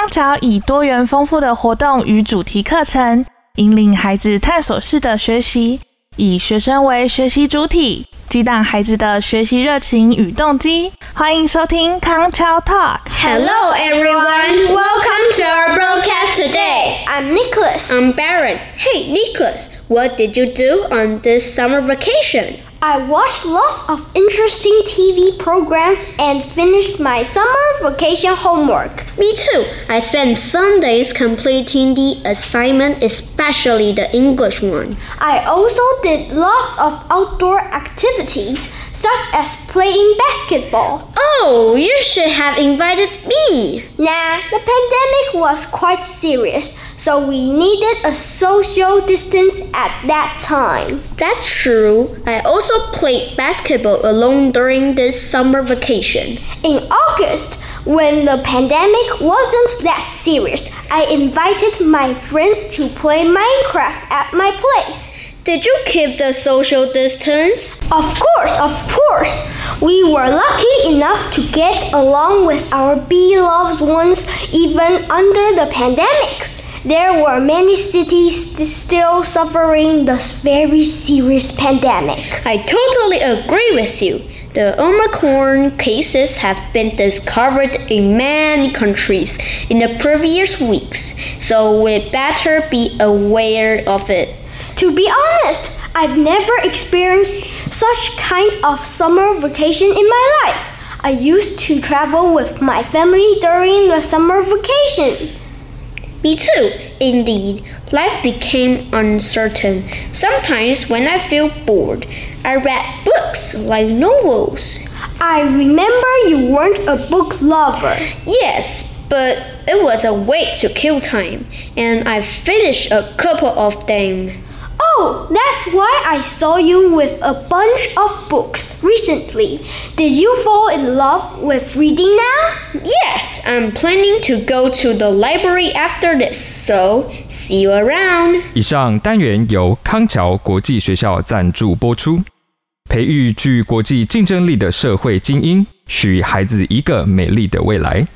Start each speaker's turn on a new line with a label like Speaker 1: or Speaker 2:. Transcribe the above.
Speaker 1: 康桥以多元丰富的活动与主题课程，引领孩子探索式的学习，以学生为学习主体，激荡孩子的学习热情与动机。欢迎收听康桥 Talk。
Speaker 2: Hello, everyone. Welcome to our broadcast today.
Speaker 3: I'm Nicholas.
Speaker 2: I'm Baron. Hey, Nicholas, what did you do on this summer vacation?
Speaker 3: I watched lots of interesting TV programs and finished my summer vacation homework.
Speaker 2: Me too. I spent Sundays completing the assignment, especially the English one.
Speaker 3: I also did lots of outdoor activities, such as playing basketball.
Speaker 2: Oh, you should have invited me.
Speaker 3: Nah, the pandemic was quite serious, so we needed a social distance at that time.
Speaker 2: That's true. I also played basketball alone during this summer vacation.
Speaker 3: In August, when the pandemic wasn't that serious, I invited my friends to play Minecraft at my place.
Speaker 2: Did you keep the social distance?
Speaker 3: Of course, of course. We were lucky enough to get along with our beloved ones even under the pandemic. There were many cities still suffering this very serious pandemic.
Speaker 2: I totally agree with you. The Omicron cases have been discovered in many countries in the previous weeks, so we better be aware of it.
Speaker 3: To be honest, I've never experienced such kind of summer vacation in my life. I used to travel with my family during the summer vacation.
Speaker 2: Me too, indeed. Life became uncertain. Sometimes, when I feel bored, I read books like novels.
Speaker 3: I remember you weren't a book lover.
Speaker 2: Yes, but it was a way to kill time, and I finished a couple of them.
Speaker 3: Oh, that's why I saw you with a bunch of books recently. Did you fall in love with reading now?
Speaker 2: Yes, I'm planning to go to the library after this, so see you around.
Speaker 4: 以上单元由康桥国际学校赞助播出，培育具国际竞争力的社会精英，许孩子一个美丽的未来。